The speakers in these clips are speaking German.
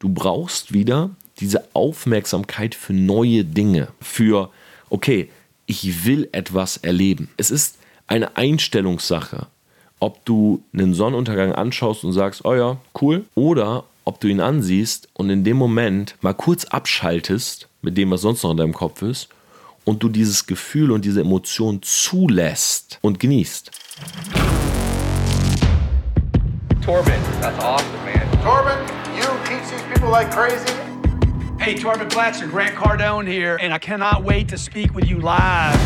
Du brauchst wieder diese Aufmerksamkeit für neue Dinge, für, okay, ich will etwas erleben. Es ist eine Einstellungssache, ob du einen Sonnenuntergang anschaust und sagst, oh ja, cool, oder ob du ihn ansiehst und in dem Moment mal kurz abschaltest mit dem, was sonst noch in deinem Kopf ist und du dieses Gefühl und diese Emotion zulässt und genießt. Torben, that's awesome, man. Torben, people like crazy. Hey, Torben Blatzer, Grant Cardone here, and I cannot wait to speak with you live.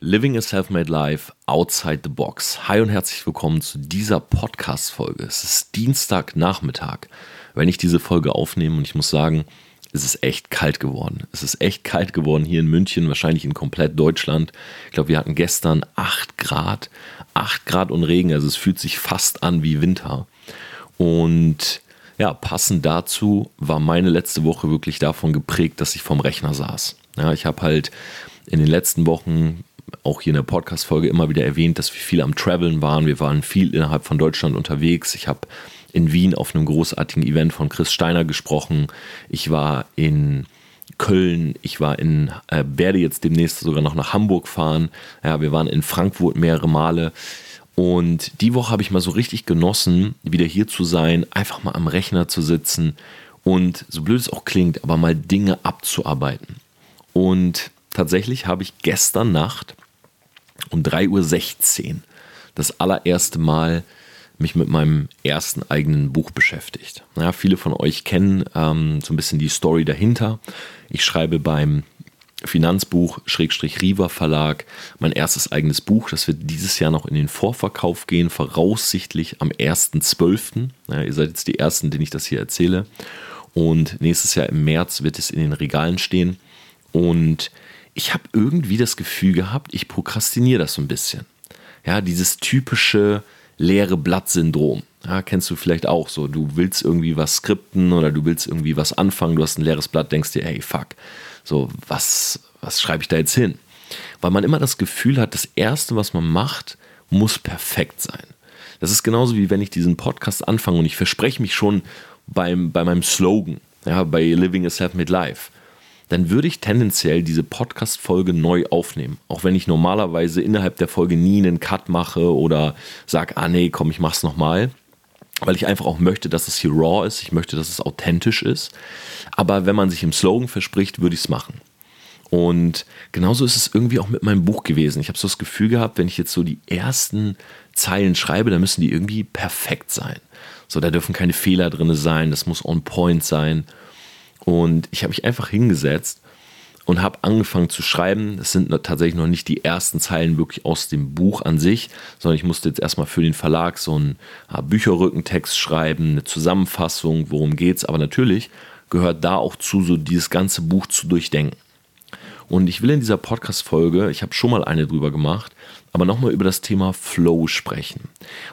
Living a Self-Made Life Outside the Box. Hi und herzlich willkommen zu dieser Podcast-Folge. Es ist Dienstagnachmittag, wenn ich diese Folge aufnehme und ich muss sagen, es ist echt kalt geworden. Es ist echt kalt geworden hier in München, wahrscheinlich in komplett Deutschland. Ich glaube, wir hatten gestern 8 Grad, 8 Grad und Regen, also es fühlt sich fast an wie Winter. Und ja, passend dazu war meine letzte Woche wirklich davon geprägt, dass ich vorm Rechner saß. Ja, ich habe halt in den letzten Wochen auch hier in der Podcast-Folge immer wieder erwähnt, dass wir viel am Traveln waren. Wir waren viel innerhalb von Deutschland unterwegs. Ich habe in Wien auf einem großartigen Event von Chris Steiner gesprochen. Ich war in Köln, ich war in, äh, werde jetzt demnächst sogar noch nach Hamburg fahren. Ja, wir waren in Frankfurt mehrere Male. Und die Woche habe ich mal so richtig genossen, wieder hier zu sein, einfach mal am Rechner zu sitzen und, so blöd es auch klingt, aber mal Dinge abzuarbeiten. Und tatsächlich habe ich gestern Nacht um 3.16 Uhr das allererste Mal mich mit meinem ersten eigenen Buch beschäftigt. Ja, viele von euch kennen ähm, so ein bisschen die Story dahinter. Ich schreibe beim Finanzbuch Schrägstrich Riva Verlag mein erstes eigenes Buch. Das wird dieses Jahr noch in den Vorverkauf gehen, voraussichtlich am 1.12. Ja, ihr seid jetzt die Ersten, denen ich das hier erzähle. Und nächstes Jahr im März wird es in den Regalen stehen. Und ich habe irgendwie das Gefühl gehabt, ich prokrastiniere das so ein bisschen. Ja, dieses typische leere Blatt-Syndrom. Ja, kennst du vielleicht auch so. Du willst irgendwie was skripten oder du willst irgendwie was anfangen, du hast ein leeres Blatt, denkst dir, hey, fuck, so, was, was schreibe ich da jetzt hin? Weil man immer das Gefühl hat, das Erste, was man macht, muss perfekt sein. Das ist genauso wie wenn ich diesen Podcast anfange und ich verspreche mich schon beim, bei meinem Slogan, ja, bei Living a Self-Made Life dann würde ich tendenziell diese Podcast-Folge neu aufnehmen. Auch wenn ich normalerweise innerhalb der Folge nie einen Cut mache oder sage, ah nee, komm, ich mach's nochmal. Weil ich einfach auch möchte, dass es hier raw ist. Ich möchte, dass es authentisch ist. Aber wenn man sich im Slogan verspricht, würde ich es machen. Und genauso ist es irgendwie auch mit meinem Buch gewesen. Ich habe so das Gefühl gehabt, wenn ich jetzt so die ersten Zeilen schreibe, dann müssen die irgendwie perfekt sein. So, da dürfen keine Fehler drin sein, das muss on point sein. Und ich habe mich einfach hingesetzt und habe angefangen zu schreiben. Es sind tatsächlich noch nicht die ersten Zeilen wirklich aus dem Buch an sich, sondern ich musste jetzt erstmal für den Verlag so einen Bücherrückentext schreiben, eine Zusammenfassung, worum geht's. Aber natürlich gehört da auch zu, so dieses ganze Buch zu durchdenken. Und ich will in dieser Podcast-Folge, ich habe schon mal eine drüber gemacht, aber nochmal über das Thema Flow sprechen.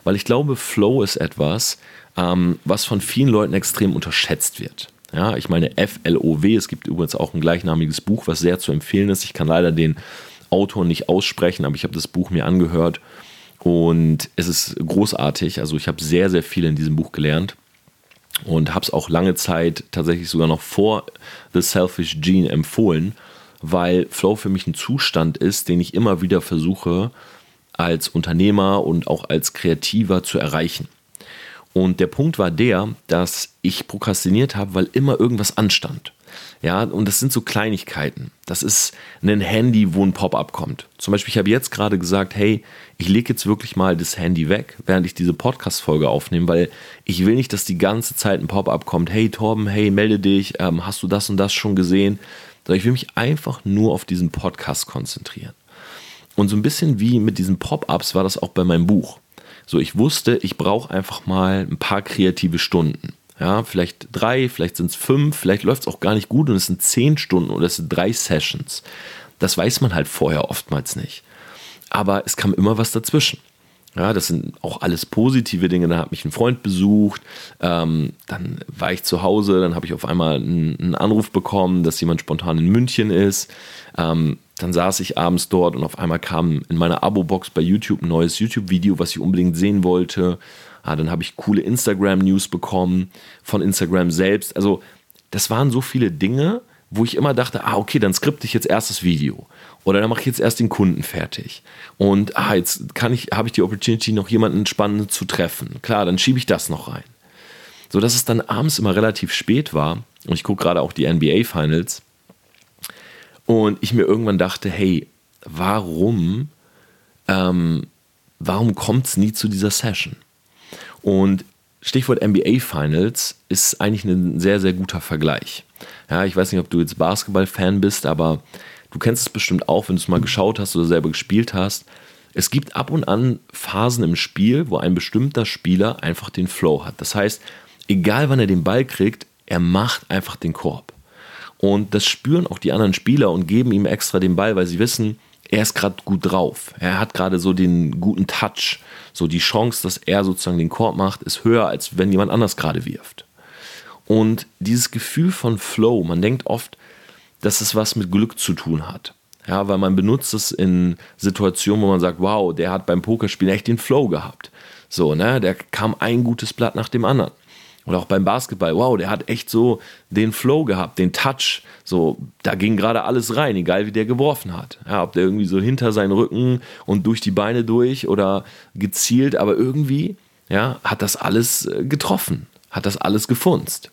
Weil ich glaube, Flow ist etwas, ähm, was von vielen Leuten extrem unterschätzt wird. Ja, ich meine FLOW, es gibt übrigens auch ein gleichnamiges Buch, was sehr zu empfehlen ist. Ich kann leider den Autor nicht aussprechen, aber ich habe das Buch mir angehört und es ist großartig. Also ich habe sehr, sehr viel in diesem Buch gelernt und habe es auch lange Zeit tatsächlich sogar noch vor The Selfish Gene empfohlen, weil Flow für mich ein Zustand ist, den ich immer wieder versuche als Unternehmer und auch als Kreativer zu erreichen. Und der Punkt war der, dass ich prokrastiniert habe, weil immer irgendwas anstand. Ja, und das sind so Kleinigkeiten. Das ist ein Handy, wo ein Pop-up kommt. Zum Beispiel, ich habe jetzt gerade gesagt, hey, ich lege jetzt wirklich mal das Handy weg, während ich diese Podcast-Folge aufnehme, weil ich will nicht, dass die ganze Zeit ein Pop-up kommt. Hey Torben, hey, melde dich, ähm, hast du das und das schon gesehen? Sondern ich will mich einfach nur auf diesen Podcast konzentrieren. Und so ein bisschen wie mit diesen Pop-ups war das auch bei meinem Buch. So, ich wusste, ich brauche einfach mal ein paar kreative Stunden. Ja, vielleicht drei, vielleicht sind es fünf, vielleicht läuft es auch gar nicht gut und es sind zehn Stunden oder es sind drei Sessions. Das weiß man halt vorher oftmals nicht. Aber es kam immer was dazwischen. Ja, das sind auch alles positive Dinge. Da hat mich ein Freund besucht, ähm, dann war ich zu Hause, dann habe ich auf einmal einen, einen, Anruf bekommen, dass jemand spontan in München ist. Ähm, dann saß ich abends dort und auf einmal kam in meiner Abo-Box bei YouTube ein neues YouTube-Video, was ich unbedingt sehen wollte. Ah, dann habe ich coole Instagram-News bekommen von Instagram selbst. Also das waren so viele Dinge, wo ich immer dachte, ah, okay, dann skripte ich jetzt erst das Video. Oder dann mache ich jetzt erst den Kunden fertig. Und ah, jetzt kann ich, habe ich die Opportunity, noch jemanden Spannenden zu treffen. Klar, dann schiebe ich das noch rein. So dass es dann abends immer relativ spät war. Und ich gucke gerade auch die NBA Finals. Und ich mir irgendwann dachte, hey, warum, ähm, warum kommt es nie zu dieser Session? Und Stichwort NBA Finals ist eigentlich ein sehr, sehr guter Vergleich. Ja, ich weiß nicht, ob du jetzt Basketball-Fan bist, aber du kennst es bestimmt auch, wenn du es mal geschaut hast oder selber gespielt hast. Es gibt ab und an Phasen im Spiel, wo ein bestimmter Spieler einfach den Flow hat. Das heißt, egal wann er den Ball kriegt, er macht einfach den Korb. Und das spüren auch die anderen Spieler und geben ihm extra den Ball, weil sie wissen, er ist gerade gut drauf. Er hat gerade so den guten Touch. So die Chance, dass er sozusagen den Korb macht, ist höher, als wenn jemand anders gerade wirft. Und dieses Gefühl von Flow, man denkt oft, dass es was mit Glück zu tun hat. Ja, weil man benutzt es in Situationen, wo man sagt, wow, der hat beim Pokerspielen echt den Flow gehabt. So, ne, der kam ein gutes Blatt nach dem anderen. Oder auch beim Basketball, wow, der hat echt so den Flow gehabt, den Touch. So, da ging gerade alles rein, egal wie der geworfen hat. Ja, ob der irgendwie so hinter seinen Rücken und durch die Beine durch oder gezielt, aber irgendwie, ja, hat das alles äh, getroffen, hat das alles gefunzt.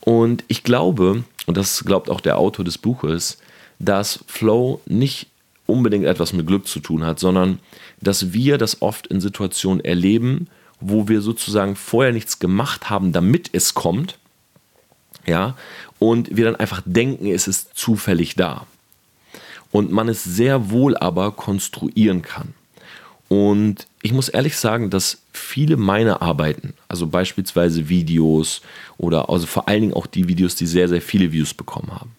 Und ich glaube, und das glaubt auch der Autor des Buches, dass Flow nicht unbedingt etwas mit Glück zu tun hat, sondern dass wir das oft in Situationen erleben, wo wir sozusagen vorher nichts gemacht haben, damit es kommt, ja, und wir dann einfach denken, es ist zufällig da. Und man es sehr wohl aber konstruieren kann. Und ich muss ehrlich sagen, dass viele meiner Arbeiten, also beispielsweise Videos oder also vor allen Dingen auch die Videos, die sehr, sehr viele Views bekommen haben,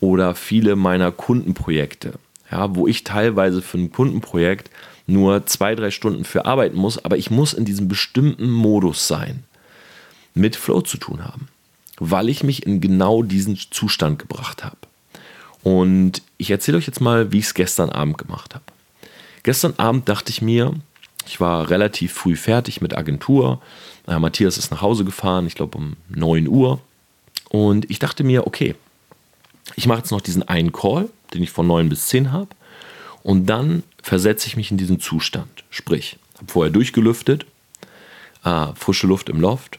oder viele meiner Kundenprojekte, ja, wo ich teilweise für ein Kundenprojekt nur zwei, drei Stunden für arbeiten muss, aber ich muss in diesem bestimmten Modus sein, mit Flow zu tun haben, weil ich mich in genau diesen Zustand gebracht habe. Und ich erzähle euch jetzt mal, wie ich es gestern Abend gemacht habe. Gestern Abend dachte ich mir, ich war relativ früh fertig mit Agentur. Äh, Matthias ist nach Hause gefahren, ich glaube um 9 Uhr. Und ich dachte mir, okay, ich mache jetzt noch diesen einen Call, den ich von 9 bis 10 habe. Und dann versetze ich mich in diesen Zustand. Sprich, habe vorher durchgelüftet, äh, frische Luft im Loft,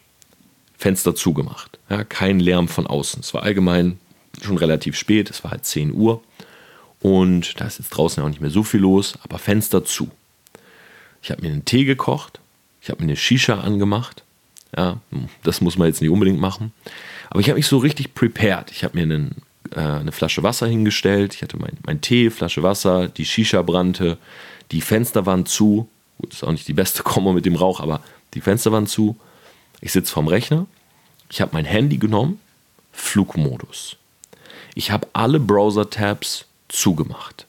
Fenster zugemacht. Ja, kein Lärm von außen. Es war allgemein schon relativ spät, es war halt 10 Uhr. Und da ist jetzt draußen auch nicht mehr so viel los, aber Fenster zu. Ich habe mir einen Tee gekocht, ich habe mir eine Shisha angemacht. Ja, das muss man jetzt nicht unbedingt machen. Aber ich habe mich so richtig prepared. Ich habe mir einen äh, eine Flasche Wasser hingestellt. Ich hatte mein, mein Tee, Flasche Wasser, die Shisha brannte, die Fenster waren zu. Gut, ist auch nicht die beste Kombo mit dem Rauch, aber die Fenster waren zu. Ich sitze vorm Rechner. Ich habe mein Handy genommen, Flugmodus. Ich habe alle Browser-Tabs zugemacht.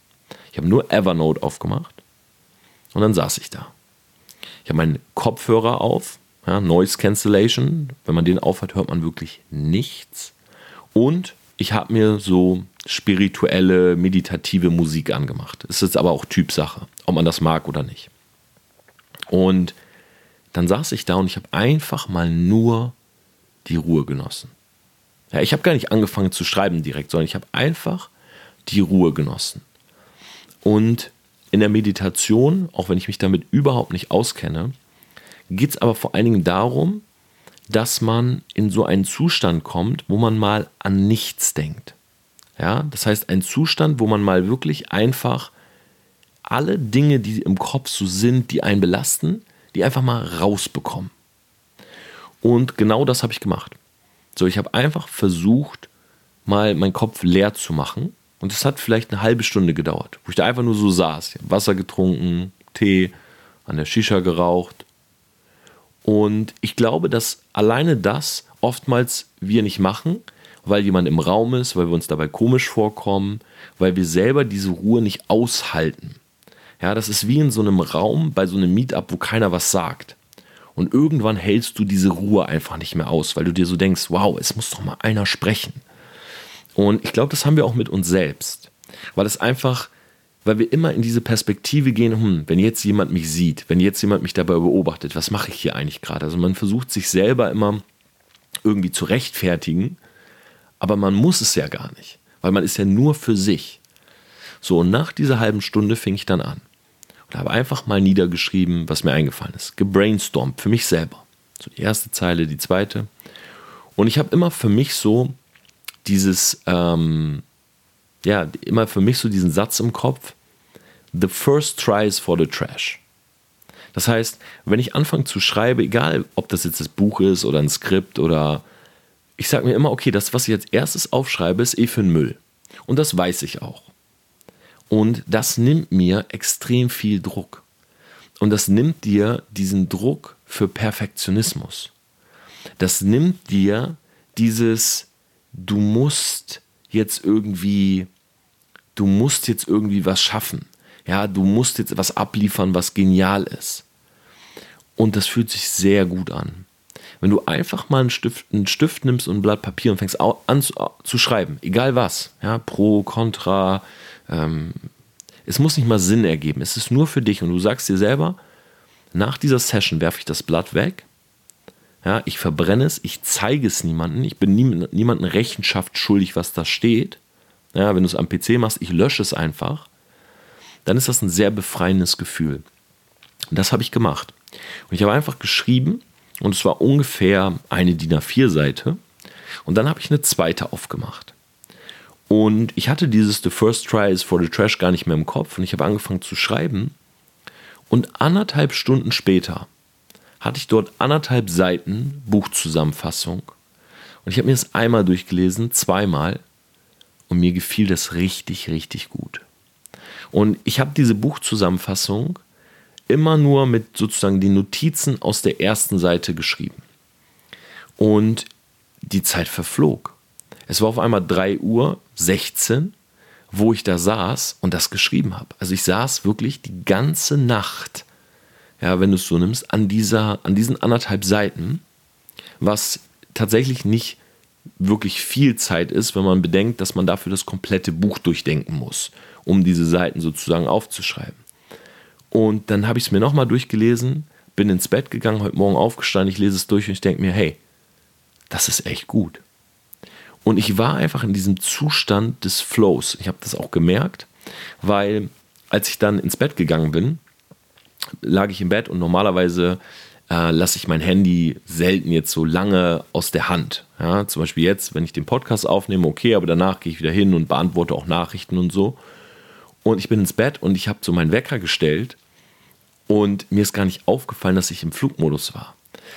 Ich habe nur Evernote aufgemacht und dann saß ich da. Ich habe meinen Kopfhörer auf, ja, Noise Cancellation. Wenn man den aufhat, hört man wirklich nichts. Und ich habe mir so spirituelle, meditative Musik angemacht. Es ist aber auch Typsache, ob man das mag oder nicht. Und dann saß ich da und ich habe einfach mal nur die Ruhe genossen. Ja, ich habe gar nicht angefangen zu schreiben direkt, sondern ich habe einfach die Ruhe genossen. Und in der Meditation, auch wenn ich mich damit überhaupt nicht auskenne, geht es aber vor allen Dingen darum, dass man in so einen Zustand kommt, wo man mal an nichts denkt. Ja, das heißt, ein Zustand, wo man mal wirklich einfach alle Dinge, die im Kopf so sind, die einen belasten, die einfach mal rausbekommen. Und genau das habe ich gemacht. So, ich habe einfach versucht, mal meinen Kopf leer zu machen. Und es hat vielleicht eine halbe Stunde gedauert, wo ich da einfach nur so saß. Wasser getrunken, Tee, an der Shisha geraucht und ich glaube, dass alleine das oftmals wir nicht machen, weil jemand im Raum ist, weil wir uns dabei komisch vorkommen, weil wir selber diese Ruhe nicht aushalten. Ja, das ist wie in so einem Raum bei so einem Meetup, wo keiner was sagt. Und irgendwann hältst du diese Ruhe einfach nicht mehr aus, weil du dir so denkst, wow, es muss doch mal einer sprechen. Und ich glaube, das haben wir auch mit uns selbst. Weil es einfach, weil wir immer in diese Perspektive gehen, hm, wenn jetzt jemand mich sieht, wenn jetzt jemand mich dabei beobachtet, was mache ich hier eigentlich gerade? Also man versucht sich selber immer irgendwie zu rechtfertigen, aber man muss es ja gar nicht, weil man ist ja nur für sich. So, und nach dieser halben Stunde fing ich dann an und habe einfach mal niedergeschrieben, was mir eingefallen ist. Gebrainstormt für mich selber. So die erste Zeile, die zweite. Und ich habe immer für mich so dieses, ähm, ja, immer für mich so diesen Satz im Kopf, the first try is for the trash. Das heißt, wenn ich anfange zu schreiben, egal ob das jetzt das Buch ist oder ein Skript oder ich sage mir immer, okay, das, was ich als erstes aufschreibe, ist eh für den Müll. Und das weiß ich auch. Und das nimmt mir extrem viel Druck. Und das nimmt dir diesen Druck für Perfektionismus. Das nimmt dir dieses, du musst jetzt irgendwie, du musst jetzt irgendwie was schaffen. Ja, du musst jetzt was abliefern, was genial ist. Und das fühlt sich sehr gut an. Wenn du einfach mal einen Stift, einen Stift nimmst und ein Blatt Papier und fängst an zu, zu schreiben, egal was, ja, pro, contra, ähm, es muss nicht mal Sinn ergeben, es ist nur für dich und du sagst dir selber, nach dieser Session werfe ich das Blatt weg, ja, ich verbrenne es, ich zeige es niemandem, ich bin nie, niemandem Rechenschaft schuldig, was da steht. Ja, wenn du es am PC machst, ich lösche es einfach dann ist das ein sehr befreiendes Gefühl. Und das habe ich gemacht. Und ich habe einfach geschrieben und es war ungefähr eine DIN A4-Seite. Und dann habe ich eine zweite aufgemacht. Und ich hatte dieses The First Try is for the Trash gar nicht mehr im Kopf und ich habe angefangen zu schreiben. Und anderthalb Stunden später hatte ich dort anderthalb Seiten Buchzusammenfassung. Und ich habe mir das einmal durchgelesen, zweimal. Und mir gefiel das richtig, richtig gut. Und ich habe diese Buchzusammenfassung immer nur mit sozusagen den Notizen aus der ersten Seite geschrieben. Und die Zeit verflog. Es war auf einmal 3 Uhr 16, wo ich da saß und das geschrieben habe. Also ich saß wirklich die ganze Nacht, ja, wenn du es so nimmst, an, dieser, an diesen anderthalb Seiten, was tatsächlich nicht wirklich viel Zeit ist, wenn man bedenkt, dass man dafür das komplette Buch durchdenken muss um diese Seiten sozusagen aufzuschreiben. Und dann habe ich es mir nochmal durchgelesen, bin ins Bett gegangen, heute Morgen aufgestanden, ich lese es durch und ich denke mir, hey, das ist echt gut. Und ich war einfach in diesem Zustand des Flows. Ich habe das auch gemerkt, weil als ich dann ins Bett gegangen bin, lag ich im Bett und normalerweise äh, lasse ich mein Handy selten jetzt so lange aus der Hand. Ja, zum Beispiel jetzt, wenn ich den Podcast aufnehme, okay, aber danach gehe ich wieder hin und beantworte auch Nachrichten und so. Und ich bin ins Bett und ich habe so meinen Wecker gestellt und mir ist gar nicht aufgefallen, dass ich im Flugmodus war.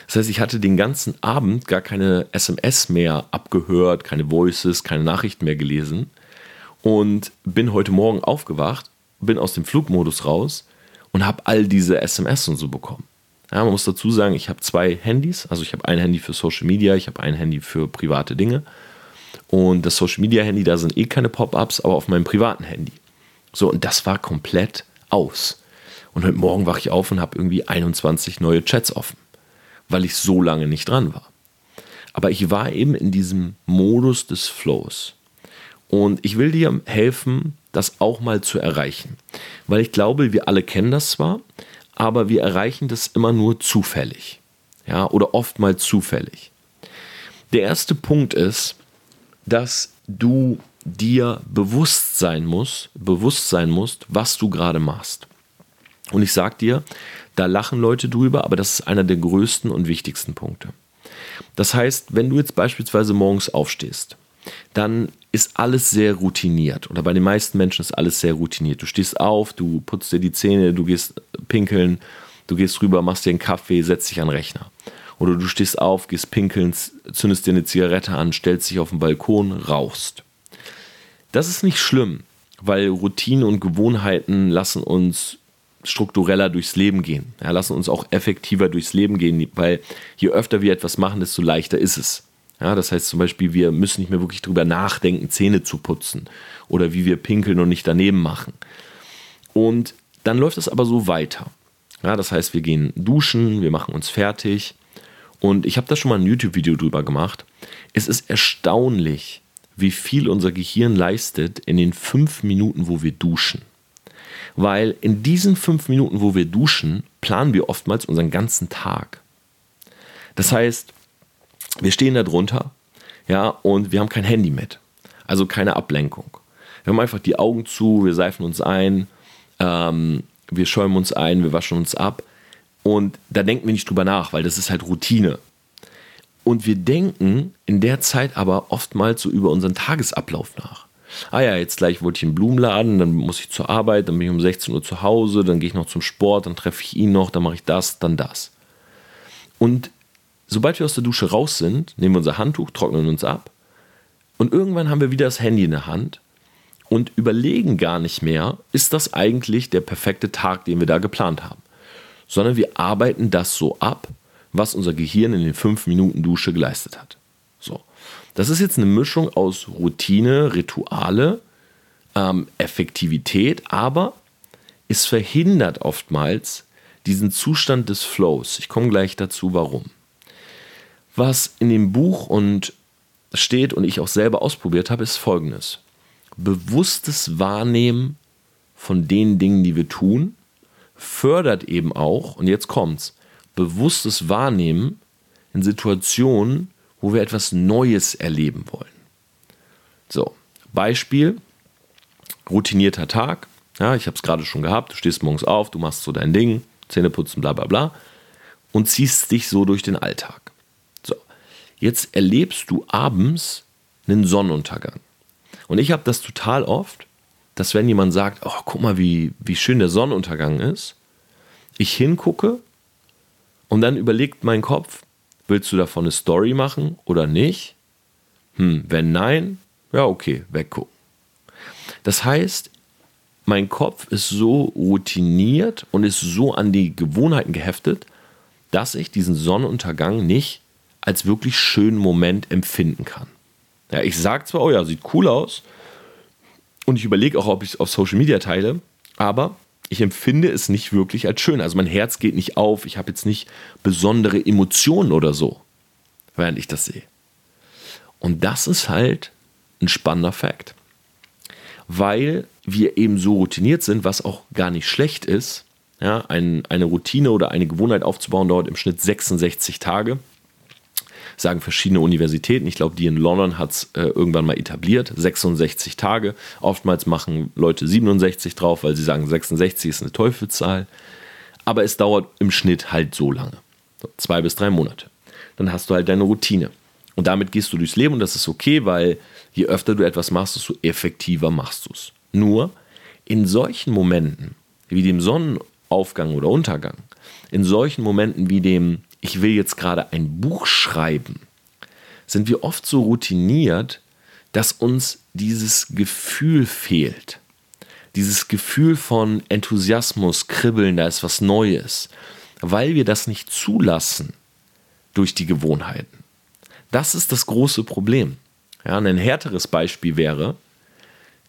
Das heißt, ich hatte den ganzen Abend gar keine SMS mehr abgehört, keine Voices, keine Nachrichten mehr gelesen und bin heute Morgen aufgewacht, bin aus dem Flugmodus raus und habe all diese SMS und so bekommen. Ja, man muss dazu sagen, ich habe zwei Handys. Also ich habe ein Handy für Social Media, ich habe ein Handy für private Dinge. Und das Social Media Handy, da sind eh keine Pop-ups, aber auf meinem privaten Handy. So, und das war komplett aus. Und heute Morgen wache ich auf und habe irgendwie 21 neue Chats offen, weil ich so lange nicht dran war. Aber ich war eben in diesem Modus des Flows. Und ich will dir helfen, das auch mal zu erreichen. Weil ich glaube, wir alle kennen das zwar, aber wir erreichen das immer nur zufällig. Ja, oder oftmals zufällig. Der erste Punkt ist, dass du dir bewusst sein muss, bewusst sein musst, was du gerade machst. Und ich sag dir, da lachen Leute drüber, aber das ist einer der größten und wichtigsten Punkte. Das heißt, wenn du jetzt beispielsweise morgens aufstehst, dann ist alles sehr routiniert. Oder bei den meisten Menschen ist alles sehr routiniert. Du stehst auf, du putzt dir die Zähne, du gehst pinkeln, du gehst rüber, machst dir einen Kaffee, setzt dich an den Rechner. Oder du stehst auf, gehst pinkeln, zündest dir eine Zigarette an, stellst dich auf den Balkon, rauchst. Das ist nicht schlimm, weil Routinen und Gewohnheiten lassen uns struktureller durchs Leben gehen. Ja, lassen uns auch effektiver durchs Leben gehen, weil je öfter wir etwas machen, desto leichter ist es. Ja, das heißt zum Beispiel, wir müssen nicht mehr wirklich drüber nachdenken, Zähne zu putzen oder wie wir pinkeln und nicht daneben machen. Und dann läuft es aber so weiter. Ja, das heißt, wir gehen duschen, wir machen uns fertig. Und ich habe da schon mal ein YouTube-Video drüber gemacht. Es ist erstaunlich, wie viel unser Gehirn leistet in den fünf Minuten, wo wir duschen. Weil in diesen fünf Minuten, wo wir duschen, planen wir oftmals unseren ganzen Tag. Das heißt, wir stehen da drunter, ja, und wir haben kein Handy mit. Also keine Ablenkung. Wir haben einfach die Augen zu, wir seifen uns ein, ähm, wir schäumen uns ein, wir waschen uns ab. Und da denken wir nicht drüber nach, weil das ist halt Routine. Und wir denken in der Zeit aber oftmals so über unseren Tagesablauf nach. Ah ja, jetzt gleich wollte ich in den Blumenladen, dann muss ich zur Arbeit, dann bin ich um 16 Uhr zu Hause, dann gehe ich noch zum Sport, dann treffe ich ihn noch, dann mache ich das, dann das. Und sobald wir aus der Dusche raus sind, nehmen wir unser Handtuch, trocknen uns ab und irgendwann haben wir wieder das Handy in der Hand und überlegen gar nicht mehr, ist das eigentlich der perfekte Tag, den wir da geplant haben, sondern wir arbeiten das so ab, was unser Gehirn in den fünf Minuten Dusche geleistet hat. So. Das ist jetzt eine Mischung aus Routine, Rituale, ähm, Effektivität, aber es verhindert oftmals diesen Zustand des Flows. Ich komme gleich dazu, warum. Was in dem Buch und steht und ich auch selber ausprobiert habe, ist folgendes. Bewusstes Wahrnehmen von den Dingen, die wir tun, fördert eben auch, und jetzt kommt's, bewusstes Wahrnehmen in Situationen, wo wir etwas Neues erleben wollen. So, Beispiel, routinierter Tag. Ja, ich habe es gerade schon gehabt. Du stehst morgens auf, du machst so dein Ding, Zähne putzen, bla bla bla, und ziehst dich so durch den Alltag. So, jetzt erlebst du abends einen Sonnenuntergang. Und ich habe das total oft, dass wenn jemand sagt, oh, guck mal, wie, wie schön der Sonnenuntergang ist, ich hingucke und dann überlegt mein Kopf, willst du davon eine Story machen oder nicht? Hm, wenn nein, ja, okay, weggucken. Das heißt, mein Kopf ist so routiniert und ist so an die Gewohnheiten geheftet, dass ich diesen Sonnenuntergang nicht als wirklich schönen Moment empfinden kann. Ja, ich sage zwar, oh ja, sieht cool aus und ich überlege auch, ob ich es auf Social Media teile, aber ich empfinde es nicht wirklich als schön. Also mein Herz geht nicht auf, ich habe jetzt nicht besondere Emotionen oder so, während ich das sehe. Und das ist halt ein spannender Fakt. Weil wir eben so routiniert sind, was auch gar nicht schlecht ist. Ja, ein, eine Routine oder eine Gewohnheit aufzubauen dauert im Schnitt 66 Tage sagen verschiedene Universitäten. Ich glaube, die in London hat es äh, irgendwann mal etabliert. 66 Tage. Oftmals machen Leute 67 drauf, weil sie sagen, 66 ist eine Teufelszahl. Aber es dauert im Schnitt halt so lange. So, zwei bis drei Monate. Dann hast du halt deine Routine. Und damit gehst du durchs Leben und das ist okay, weil je öfter du etwas machst, desto effektiver machst du es. Nur in solchen Momenten, wie dem Sonnenaufgang oder Untergang, in solchen Momenten wie dem ich will jetzt gerade ein Buch schreiben, sind wir oft so routiniert, dass uns dieses Gefühl fehlt. Dieses Gefühl von Enthusiasmus, Kribbeln, da ist was Neues, weil wir das nicht zulassen durch die Gewohnheiten. Das ist das große Problem. Ja, ein härteres Beispiel wäre,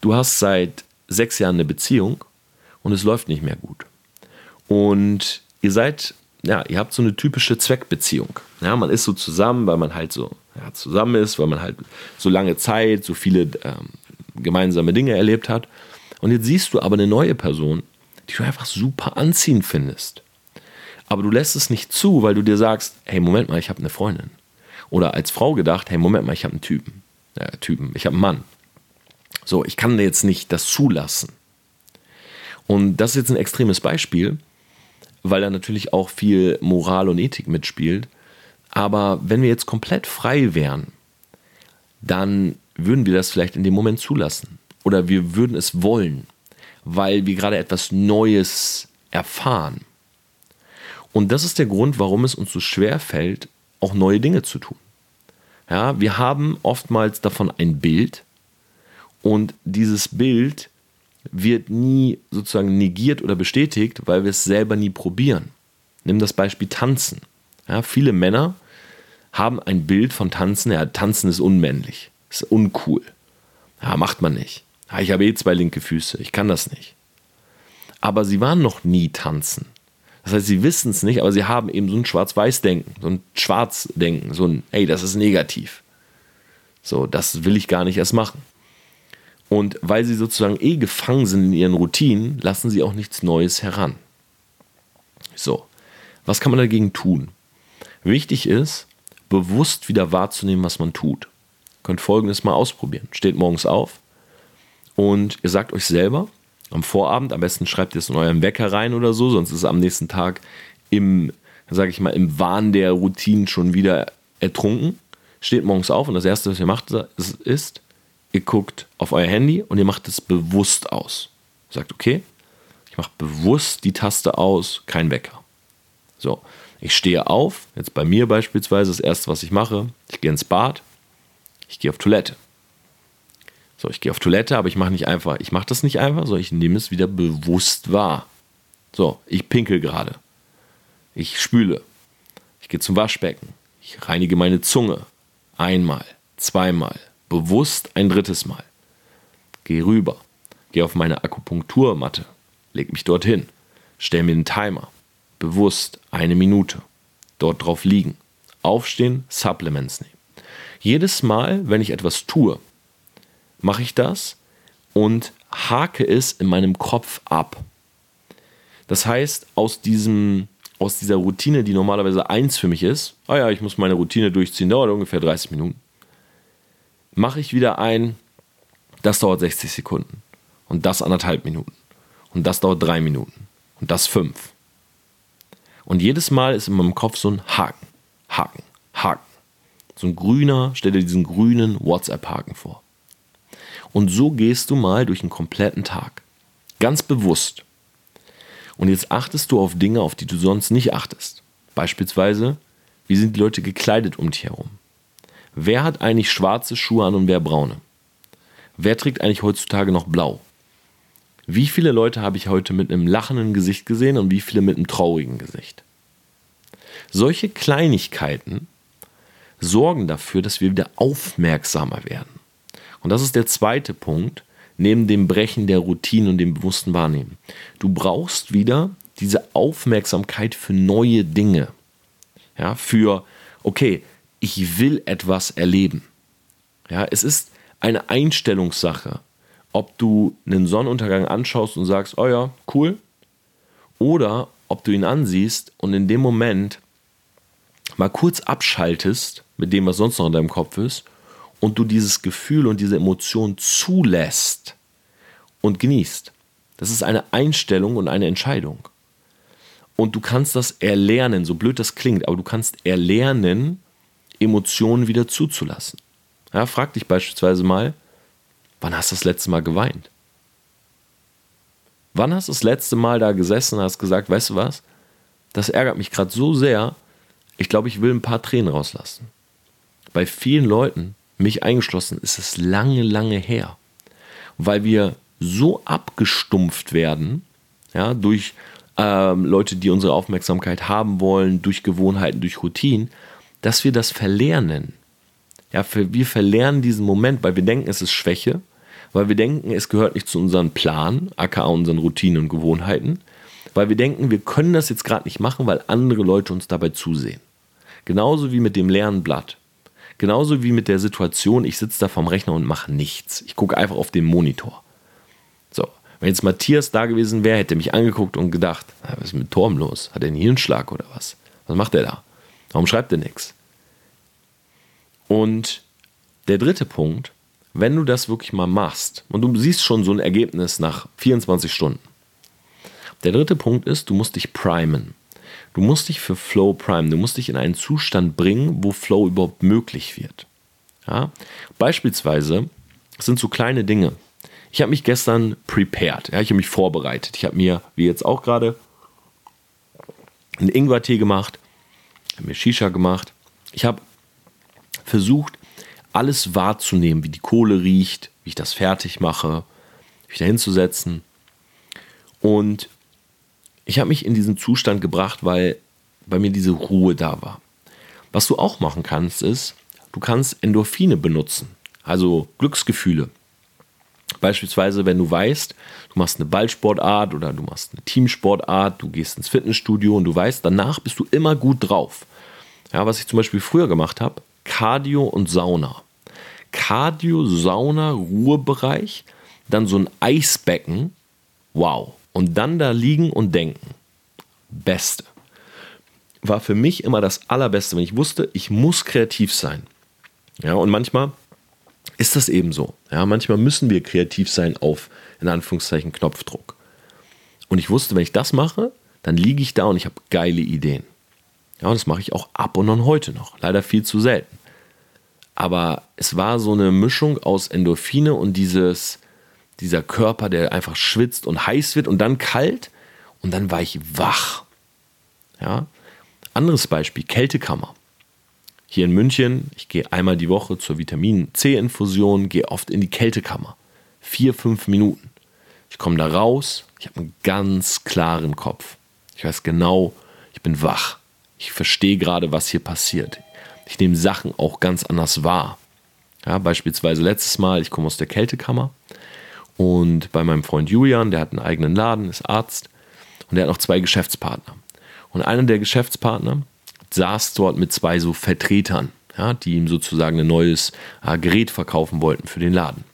du hast seit sechs Jahren eine Beziehung und es läuft nicht mehr gut. Und ihr seid ja, ihr habt so eine typische Zweckbeziehung. Ja, man ist so zusammen, weil man halt so ja, zusammen ist, weil man halt so lange Zeit, so viele ähm, gemeinsame Dinge erlebt hat. Und jetzt siehst du aber eine neue Person, die du einfach super anziehend findest. Aber du lässt es nicht zu, weil du dir sagst, hey, Moment mal, ich habe eine Freundin. Oder als Frau gedacht, hey, Moment mal, ich habe einen Typen. Ja, Typen, ich habe einen Mann. So, ich kann jetzt nicht das zulassen. Und das ist jetzt ein extremes Beispiel, weil da natürlich auch viel Moral und Ethik mitspielt. Aber wenn wir jetzt komplett frei wären, dann würden wir das vielleicht in dem Moment zulassen. Oder wir würden es wollen, weil wir gerade etwas Neues erfahren. Und das ist der Grund, warum es uns so schwer fällt, auch neue Dinge zu tun. Ja, wir haben oftmals davon ein Bild und dieses Bild wird nie sozusagen negiert oder bestätigt, weil wir es selber nie probieren. Nimm das Beispiel Tanzen. Ja, viele Männer haben ein Bild von Tanzen, ja, Tanzen ist unmännlich, ist uncool. Ja, macht man nicht. Ja, ich habe eh zwei linke Füße, ich kann das nicht. Aber sie waren noch nie tanzen. Das heißt, sie wissen es nicht, aber sie haben eben so ein Schwarz-Weiß-Denken, so ein Schwarz-Denken, so ein, ey, das ist negativ. So, das will ich gar nicht erst machen. Und weil sie sozusagen eh gefangen sind in ihren Routinen, lassen sie auch nichts Neues heran. So, was kann man dagegen tun? Wichtig ist, bewusst wieder wahrzunehmen, was man tut. Ihr könnt folgendes mal ausprobieren. Steht morgens auf und ihr sagt euch selber am Vorabend, am besten schreibt ihr es in euren Wecker rein oder so, sonst ist es am nächsten Tag im, sage ich mal, im Wahn der Routinen schon wieder ertrunken. Steht morgens auf und das erste, was ihr macht, ist, ihr guckt auf euer Handy und ihr macht es bewusst aus. Ihr sagt, okay, ich mache bewusst die Taste aus, kein Wecker. So, ich stehe auf, jetzt bei mir beispielsweise, das erste, was ich mache, ich gehe ins Bad, ich gehe auf Toilette. So, ich gehe auf Toilette, aber ich mache nicht einfach, ich mache das nicht einfach, sondern ich nehme es wieder bewusst wahr. So, ich pinkel gerade. Ich spüle. Ich gehe zum Waschbecken. Ich reinige meine Zunge. Einmal, zweimal, bewusst ein drittes Mal. Gehe rüber. Gehe auf meine Akupunkturmatte. Leg mich dorthin. Stell mir einen Timer bewusst eine Minute dort drauf liegen, aufstehen, Supplements nehmen. Jedes Mal, wenn ich etwas tue, mache ich das und hake es in meinem Kopf ab. Das heißt, aus, diesem, aus dieser Routine, die normalerweise eins für mich ist, ah ja, ich muss meine Routine durchziehen, dauert ungefähr 30 Minuten, mache ich wieder ein, das dauert 60 Sekunden und das anderthalb Minuten und das dauert drei Minuten und das fünf und jedes Mal ist in meinem Kopf so ein Haken, Haken, Haken. So ein grüner, stell dir diesen grünen WhatsApp-Haken vor. Und so gehst du mal durch einen kompletten Tag. Ganz bewusst. Und jetzt achtest du auf Dinge, auf die du sonst nicht achtest. Beispielsweise, wie sind die Leute gekleidet um dich herum? Wer hat eigentlich schwarze Schuhe an und wer braune? Wer trägt eigentlich heutzutage noch blau? Wie viele Leute habe ich heute mit einem lachenden Gesicht gesehen und wie viele mit einem traurigen Gesicht? Solche Kleinigkeiten sorgen dafür, dass wir wieder aufmerksamer werden. Und das ist der zweite Punkt, neben dem Brechen der Routine und dem bewussten Wahrnehmen. Du brauchst wieder diese Aufmerksamkeit für neue Dinge. Ja, für, okay, ich will etwas erleben. Ja, es ist eine Einstellungssache ob du einen Sonnenuntergang anschaust und sagst, oh ja, cool, oder ob du ihn ansiehst und in dem Moment mal kurz abschaltest mit dem, was sonst noch in deinem Kopf ist, und du dieses Gefühl und diese Emotion zulässt und genießt. Das ist eine Einstellung und eine Entscheidung. Und du kannst das erlernen, so blöd das klingt, aber du kannst erlernen, Emotionen wieder zuzulassen. Ja, frag dich beispielsweise mal, Wann hast du das letzte Mal geweint? Wann hast du das letzte Mal da gesessen und hast gesagt, weißt du was? Das ärgert mich gerade so sehr, ich glaube, ich will ein paar Tränen rauslassen. Bei vielen Leuten, mich eingeschlossen, ist es lange, lange her. Weil wir so abgestumpft werden, ja, durch ähm, Leute, die unsere Aufmerksamkeit haben wollen, durch Gewohnheiten, durch Routinen, dass wir das verlernen. Ja, wir verlernen diesen Moment, weil wir denken, es ist Schwäche, weil wir denken, es gehört nicht zu unserem Plan, aka unseren Routinen und Gewohnheiten, weil wir denken, wir können das jetzt gerade nicht machen, weil andere Leute uns dabei zusehen. Genauso wie mit dem leeren Blatt. Genauso wie mit der Situation, ich sitze da vorm Rechner und mache nichts. Ich gucke einfach auf den Monitor. So, wenn jetzt Matthias da gewesen wäre, hätte er mich angeguckt und gedacht, was ist mit Torm los? Hat er einen Hirnschlag oder was? Was macht er da? Warum schreibt er nichts? Und der dritte Punkt, wenn du das wirklich mal machst und du siehst schon so ein Ergebnis nach 24 Stunden. Der dritte Punkt ist, du musst dich primen. Du musst dich für Flow primen. Du musst dich in einen Zustand bringen, wo Flow überhaupt möglich wird. Ja? Beispielsweise sind so kleine Dinge. Ich habe mich gestern prepared. Ja? Ich habe mich vorbereitet. Ich habe mir, wie jetzt auch gerade, einen Ingwertee gemacht, habe mir Shisha gemacht. Ich habe versucht, alles wahrzunehmen, wie die Kohle riecht, wie ich das fertig mache, mich da hinzusetzen. Und ich habe mich in diesen Zustand gebracht, weil bei mir diese Ruhe da war. Was du auch machen kannst, ist, du kannst Endorphine benutzen, also Glücksgefühle. Beispielsweise, wenn du weißt, du machst eine Ballsportart oder du machst eine Teamsportart, du gehst ins Fitnessstudio und du weißt, danach bist du immer gut drauf. Ja, was ich zum Beispiel früher gemacht habe, Cardio und Sauna. Cardio, Sauna, Ruhebereich, dann so ein Eisbecken. Wow. Und dann da liegen und denken. Beste. War für mich immer das Allerbeste, wenn ich wusste, ich muss kreativ sein. Ja, und manchmal ist das eben so. Ja, manchmal müssen wir kreativ sein auf, in Anführungszeichen, Knopfdruck. Und ich wusste, wenn ich das mache, dann liege ich da und ich habe geile Ideen. Ja, und das mache ich auch ab und an heute noch. Leider viel zu selten. Aber es war so eine Mischung aus Endorphine und dieses, dieser Körper, der einfach schwitzt und heiß wird und dann kalt und dann war ich wach. Ja. Anderes Beispiel, Kältekammer. Hier in München, ich gehe einmal die Woche zur Vitamin C-Infusion, gehe oft in die Kältekammer. Vier, fünf Minuten. Ich komme da raus, ich habe einen ganz klaren Kopf. Ich weiß genau, ich bin wach. Ich verstehe gerade, was hier passiert. Ich nehme Sachen auch ganz anders wahr. Ja, beispielsweise letztes Mal, ich komme aus der Kältekammer und bei meinem Freund Julian, der hat einen eigenen Laden, ist Arzt und der hat noch zwei Geschäftspartner. Und einer der Geschäftspartner saß dort mit zwei so Vertretern, ja, die ihm sozusagen ein neues äh, Gerät verkaufen wollten für den Laden.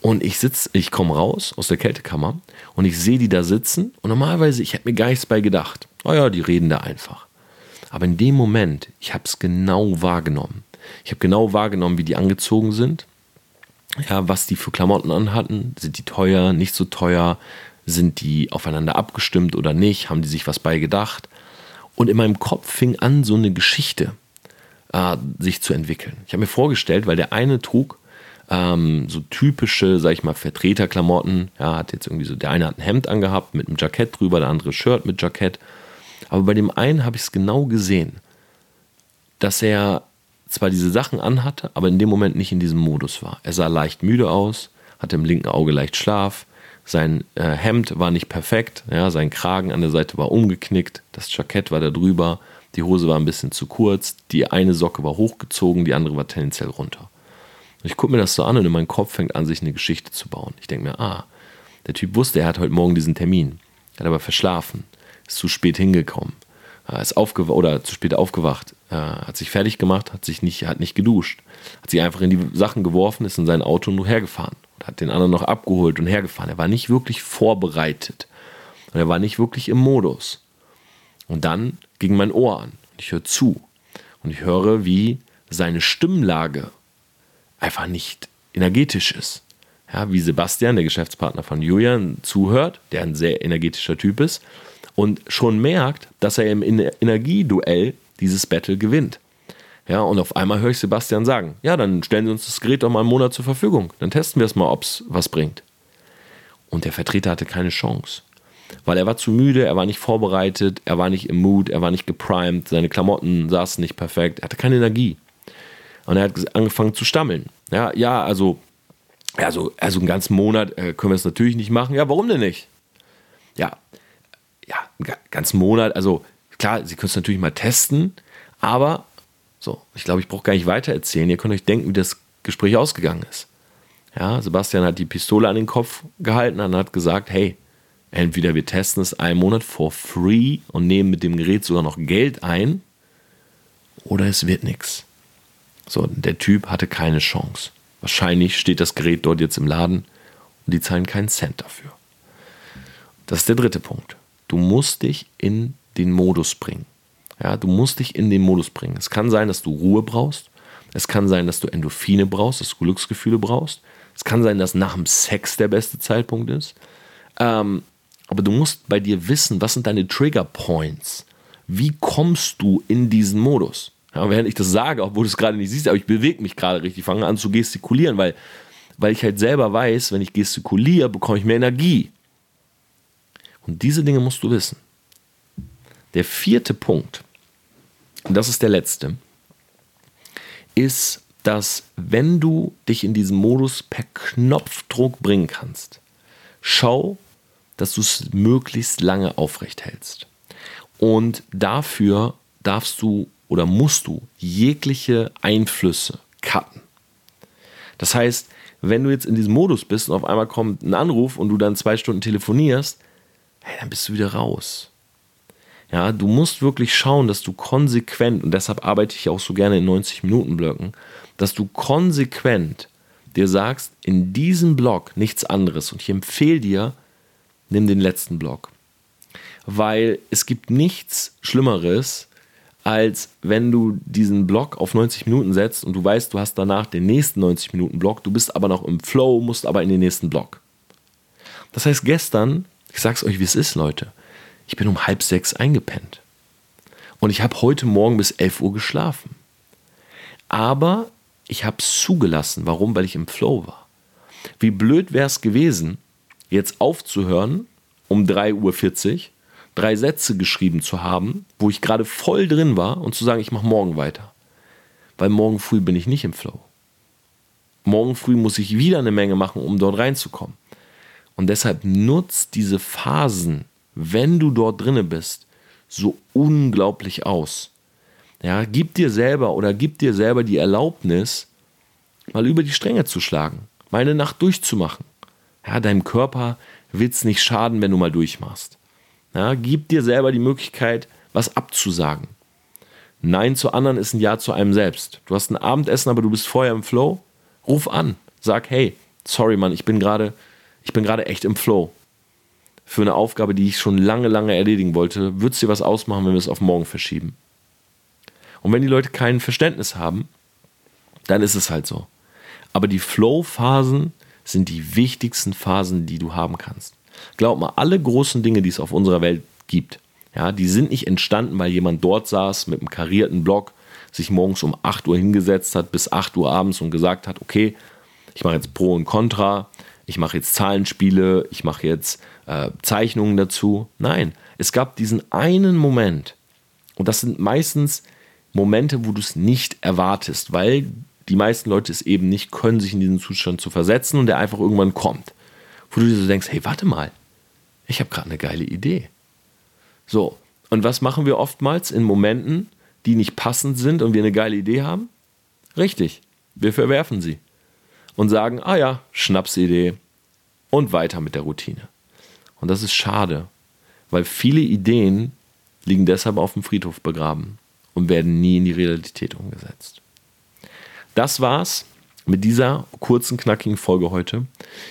Und ich sitze, ich komme raus aus der Kältekammer und ich sehe die da sitzen und normalerweise, ich hätte mir gar nichts bei gedacht. Oh ja, die reden da einfach. Aber in dem Moment, ich habe es genau wahrgenommen. Ich habe genau wahrgenommen, wie die angezogen sind. Ja, was die für Klamotten anhatten. Sind die teuer, nicht so teuer? Sind die aufeinander abgestimmt oder nicht? Haben die sich was bei gedacht? Und in meinem Kopf fing an, so eine Geschichte äh, sich zu entwickeln. Ich habe mir vorgestellt, weil der eine trug ähm, so typische, sag ich mal, Vertreterklamotten. Ja, hat jetzt irgendwie so, der eine hat ein Hemd angehabt mit einem Jackett drüber, der andere Shirt mit Jackett. Aber bei dem einen habe ich es genau gesehen, dass er zwar diese Sachen anhatte, aber in dem Moment nicht in diesem Modus war. Er sah leicht müde aus, hatte im linken Auge leicht Schlaf, sein äh, Hemd war nicht perfekt, ja, sein Kragen an der Seite war umgeknickt, das Jackett war da drüber, die Hose war ein bisschen zu kurz, die eine Socke war hochgezogen, die andere war tendenziell runter. Und ich gucke mir das so an und in meinem Kopf fängt an, sich eine Geschichte zu bauen. Ich denke mir, ah, der Typ wusste, er hat heute Morgen diesen Termin, hat aber verschlafen, ist zu spät hingekommen, äh, ist aufgewacht oder zu spät aufgewacht, äh, hat sich fertig gemacht, hat sich nicht, hat nicht geduscht, hat sich einfach in die Sachen geworfen, ist in sein Auto nur hergefahren hat den anderen noch abgeholt und hergefahren. Er war nicht wirklich vorbereitet und er war nicht wirklich im Modus. Und dann ging mein Ohr an. Ich höre zu und ich höre, wie seine Stimmlage einfach nicht energetisch ist. Ja, wie Sebastian, der Geschäftspartner von Julian, zuhört, der ein sehr energetischer Typ ist und schon merkt, dass er im Energieduell dieses Battle gewinnt. Ja, und auf einmal höre ich Sebastian sagen: Ja, dann stellen Sie uns das Gerät doch mal einen Monat zur Verfügung. Dann testen wir es mal, ob es was bringt. Und der Vertreter hatte keine Chance. Weil er war zu müde, er war nicht vorbereitet, er war nicht im Mood, er war nicht geprimed, seine Klamotten saßen nicht perfekt, er hatte keine Energie. Und er hat angefangen zu stammeln. Ja, ja, also, also, also einen ganzen Monat äh, können wir es natürlich nicht machen. Ja, warum denn nicht? Ja, ja, einen ganzen Monat, also klar, Sie können es natürlich mal testen, aber so, ich glaube, ich brauche gar nicht weiter erzählen. Ihr könnt euch denken, wie das Gespräch ausgegangen ist. Ja, Sebastian hat die Pistole an den Kopf gehalten und hat gesagt, hey, entweder wir testen es einen Monat for free und nehmen mit dem Gerät sogar noch Geld ein, oder es wird nichts. So, der Typ hatte keine Chance. Wahrscheinlich steht das Gerät dort jetzt im Laden und die zahlen keinen Cent dafür. Das ist der dritte Punkt. Du musst dich in den Modus bringen. Ja, du musst dich in den Modus bringen. Es kann sein, dass du Ruhe brauchst. Es kann sein, dass du Endorphine brauchst, dass du Glücksgefühle brauchst. Es kann sein, dass nach dem Sex der beste Zeitpunkt ist. Ähm, aber du musst bei dir wissen, was sind deine Trigger Points? Wie kommst du in diesen Modus? Ja, während ich das sage, obwohl du es gerade nicht siehst, aber ich bewege mich gerade richtig, fange an zu gestikulieren, weil, weil ich halt selber weiß, wenn ich gestikuliere, bekomme ich mehr Energie. Und diese Dinge musst du wissen. Der vierte Punkt und das ist der letzte, ist, dass wenn du dich in diesen Modus per Knopfdruck bringen kannst, schau, dass du es möglichst lange aufrecht hältst. Und dafür darfst du oder musst du jegliche Einflüsse cutten. Das heißt, wenn du jetzt in diesem Modus bist und auf einmal kommt ein Anruf und du dann zwei Stunden telefonierst, hey, dann bist du wieder raus. Ja, du musst wirklich schauen, dass du konsequent, und deshalb arbeite ich auch so gerne in 90-Minuten-Blöcken, dass du konsequent dir sagst, in diesem Block nichts anderes. Und ich empfehle dir, nimm den letzten Block. Weil es gibt nichts Schlimmeres, als wenn du diesen Block auf 90 Minuten setzt und du weißt, du hast danach den nächsten 90 Minuten Block, du bist aber noch im Flow, musst aber in den nächsten Block. Das heißt, gestern, ich sag's euch, wie es ist, Leute, ich bin um halb sechs eingepennt. Und ich habe heute Morgen bis 11 Uhr geschlafen. Aber ich habe es zugelassen. Warum? Weil ich im Flow war. Wie blöd wäre es gewesen, jetzt aufzuhören um 3.40 Uhr, drei Sätze geschrieben zu haben, wo ich gerade voll drin war und zu sagen, ich mache morgen weiter. Weil morgen früh bin ich nicht im Flow. Morgen früh muss ich wieder eine Menge machen, um dort reinzukommen. Und deshalb nutzt diese Phasen, wenn du dort drinne bist, so unglaublich aus. Ja, gib dir selber oder gib dir selber die Erlaubnis, mal über die Stränge zu schlagen, mal eine Nacht durchzumachen. Ja, deinem Körper wird es nicht schaden, wenn du mal durchmachst. Ja, gib dir selber die Möglichkeit, was abzusagen. Nein zu anderen ist ein Ja zu einem selbst. Du hast ein Abendessen, aber du bist vorher im Flow. Ruf an, sag, hey, sorry Mann, ich bin gerade, ich bin gerade echt im Flow. Für eine Aufgabe, die ich schon lange, lange erledigen wollte, würde es dir was ausmachen, wenn wir es auf morgen verschieben. Und wenn die Leute kein Verständnis haben, dann ist es halt so. Aber die Flow-Phasen sind die wichtigsten Phasen, die du haben kannst. Glaub mal, alle großen Dinge, die es auf unserer Welt gibt, ja, die sind nicht entstanden, weil jemand dort saß mit einem karierten Block, sich morgens um 8 Uhr hingesetzt hat bis 8 Uhr abends und gesagt hat, okay, ich mache jetzt Pro und Contra, ich mache jetzt Zahlenspiele, ich mache jetzt äh, Zeichnungen dazu. Nein, es gab diesen einen Moment, und das sind meistens Momente, wo du es nicht erwartest, weil die meisten Leute es eben nicht können, sich in diesen Zustand zu versetzen und der einfach irgendwann kommt. Wo du dir so denkst, hey, warte mal, ich habe gerade eine geile Idee. So, und was machen wir oftmals in Momenten, die nicht passend sind und wir eine geile Idee haben? Richtig, wir verwerfen sie und sagen, ah ja, Schnapsidee und weiter mit der Routine. Und das ist schade, weil viele Ideen liegen deshalb auf dem Friedhof begraben und werden nie in die Realität umgesetzt. Das war's mit dieser kurzen, knackigen Folge heute.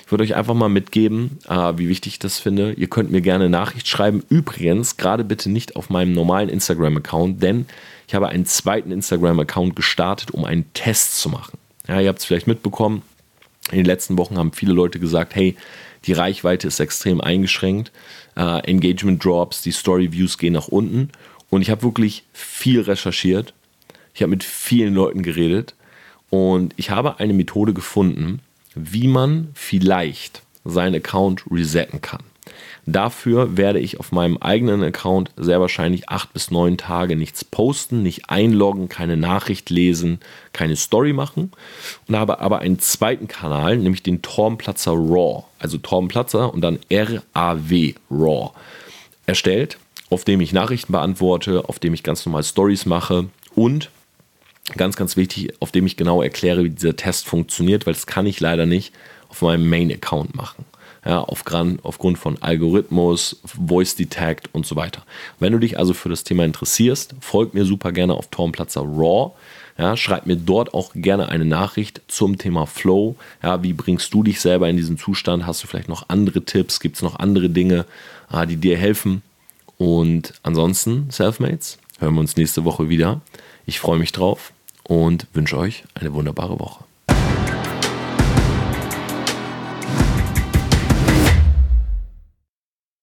Ich würde euch einfach mal mitgeben, äh, wie wichtig ich das finde. Ihr könnt mir gerne Nachricht schreiben. Übrigens, gerade bitte nicht auf meinem normalen Instagram-Account, denn ich habe einen zweiten Instagram-Account gestartet, um einen Test zu machen. Ja, ihr habt es vielleicht mitbekommen. In den letzten Wochen haben viele Leute gesagt, hey, die Reichweite ist extrem eingeschränkt. Äh, Engagement Drops, die Story Views gehen nach unten. Und ich habe wirklich viel recherchiert. Ich habe mit vielen Leuten geredet. Und ich habe eine Methode gefunden, wie man vielleicht seinen Account resetten kann. Dafür werde ich auf meinem eigenen Account sehr wahrscheinlich acht bis neun Tage nichts posten, nicht einloggen, keine Nachricht lesen, keine Story machen und habe aber einen zweiten Kanal, nämlich den Torbenplatzer Raw, also Torbenplatzer und dann RAW Raw erstellt, auf dem ich Nachrichten beantworte, auf dem ich ganz normal Stories mache und ganz, ganz wichtig, auf dem ich genau erkläre, wie dieser Test funktioniert, weil das kann ich leider nicht auf meinem Main-Account machen. Ja, aufgrund, aufgrund von Algorithmus, Voice Detect und so weiter. Wenn du dich also für das Thema interessierst, folg mir super gerne auf Tormplatzer Raw. Ja, schreib mir dort auch gerne eine Nachricht zum Thema Flow. Ja, wie bringst du dich selber in diesen Zustand? Hast du vielleicht noch andere Tipps? Gibt es noch andere Dinge, ah, die dir helfen? Und ansonsten, Selfmates, hören wir uns nächste Woche wieder. Ich freue mich drauf und wünsche euch eine wunderbare Woche.